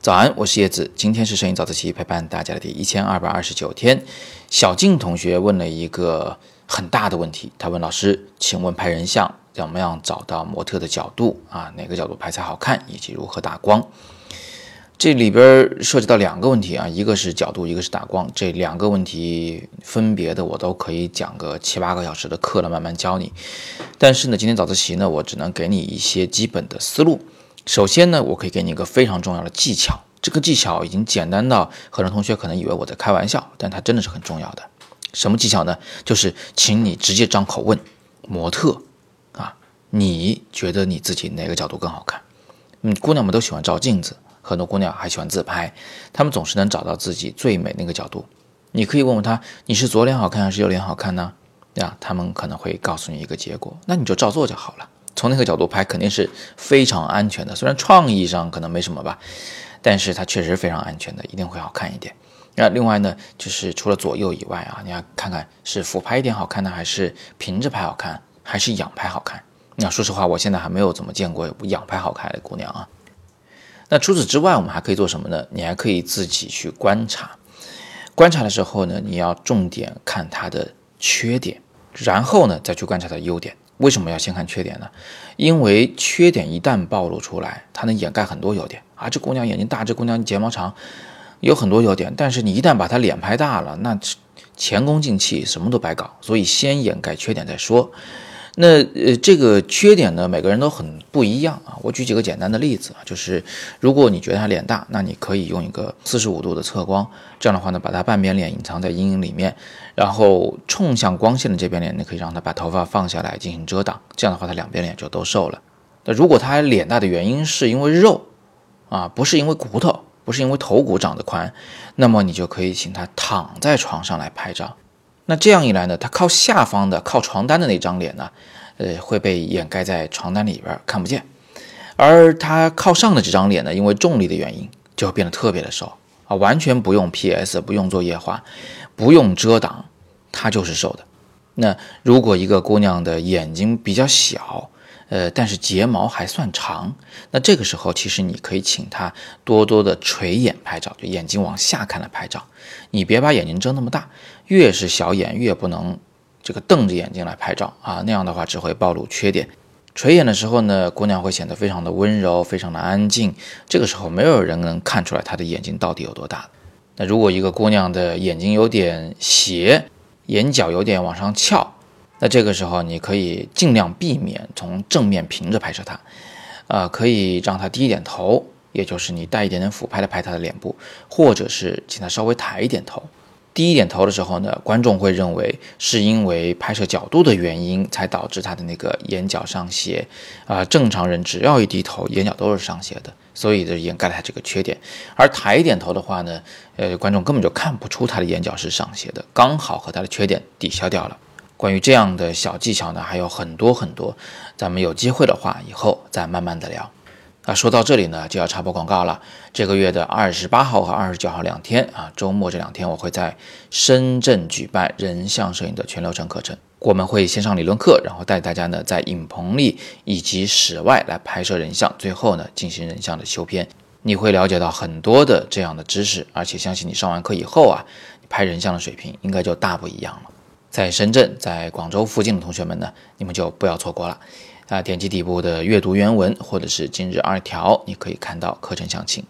早安，我是叶子，今天是摄影早自习陪伴大家的第一千二百二十九天。小静同学问了一个很大的问题，他问老师：“请问拍人像怎么样找到模特的角度啊？哪个角度拍才好看？以及如何打光？”这里边涉及到两个问题啊，一个是角度，一个是打光。这两个问题分别的，我都可以讲个七八个小时的课了，慢慢教你。但是呢，今天早自习呢，我只能给你一些基本的思路。首先呢，我可以给你一个非常重要的技巧，这个技巧已经简单到很多同学可能以为我在开玩笑，但它真的是很重要的。什么技巧呢？就是请你直接张口问模特啊，你觉得你自己哪个角度更好看？嗯，姑娘们都喜欢照镜子，很多姑娘还喜欢自拍，她们总是能找到自己最美那个角度。你可以问问她，你是左脸好看还是右脸好看呢？对啊，他们可能会告诉你一个结果，那你就照做就好了。从那个角度拍肯定是非常安全的，虽然创意上可能没什么吧，但是它确实非常安全的，一定会好看一点。那另外呢，就是除了左右以外啊，你要看看是俯拍一点好看呢，还是平着拍好看，还是仰拍好看。那说实话，我现在还没有怎么见过仰拍好看的姑娘啊。那除此之外，我们还可以做什么呢？你还可以自己去观察，观察的时候呢，你要重点看她的缺点，然后呢再去观察她的优点。为什么要先看缺点呢？因为缺点一旦暴露出来，它能掩盖很多优点啊！这姑娘眼睛大，这姑娘睫毛长，有很多优点。但是你一旦把她脸拍大了，那前功尽弃，什么都白搞。所以先掩盖缺点再说。那呃，这个缺点呢，每个人都很不一样啊。我举几个简单的例子啊，就是如果你觉得他脸大，那你可以用一个四十五度的侧光，这样的话呢，把他半边脸隐藏在阴影里面，然后冲向光线的这边脸，你可以让他把头发放下来进行遮挡，这样的话他两边脸就都瘦了。那如果他脸大的原因是因为肉啊，不是因为骨头，不是因为头骨长得宽，那么你就可以请他躺在床上来拍照。那这样一来呢，他靠下方的、靠床单的那张脸呢，呃，会被掩盖在床单里边看不见，而他靠上的这张脸呢，因为重力的原因，就会变得特别的瘦啊，完全不用 PS，不用做液化，不用遮挡，他就是瘦的。那如果一个姑娘的眼睛比较小，呃，但是睫毛还算长，那这个时候其实你可以请她多多的垂眼拍照，就眼睛往下看来拍照。你别把眼睛睁那么大，越是小眼越不能这个瞪着眼睛来拍照啊，那样的话只会暴露缺点。垂眼的时候呢，姑娘会显得非常的温柔，非常的安静。这个时候没有人能看出来她的眼睛到底有多大。那如果一个姑娘的眼睛有点斜，眼角有点往上翘。那这个时候，你可以尽量避免从正面平着拍摄它，呃，可以让它低一点头，也就是你带一点点俯拍的拍它的脸部，或者是请它稍微抬一点头。低一点头的时候呢，观众会认为是因为拍摄角度的原因才导致他的那个眼角上斜，啊，正常人只要一低头，眼角都是上斜的，所以就掩盖了他这个缺点。而抬一点头的话呢，呃，观众根本就看不出他的眼角是上斜的，刚好和他的缺点抵消掉了。关于这样的小技巧呢，还有很多很多，咱们有机会的话，以后再慢慢的聊。啊，说到这里呢，就要插播广告了。这个月的二十八号和二十九号两天啊，周末这两天，我会在深圳举办人像摄影的全流程课程。我们会先上理论课，然后带大家呢在影棚里以及室外来拍摄人像，最后呢进行人像的修片。你会了解到很多的这样的知识，而且相信你上完课以后啊，拍人像的水平应该就大不一样了。在深圳、在广州附近的同学们呢，你们就不要错过了啊！点击底部的阅读原文，或者是今日二条，你可以看到课程详情。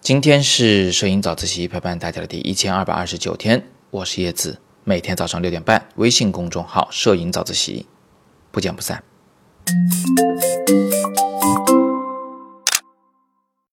今天是摄影早自习陪伴大家的第一千二百二十九天，我是叶子，每天早上六点半，微信公众号“摄影早自习”，不见不散。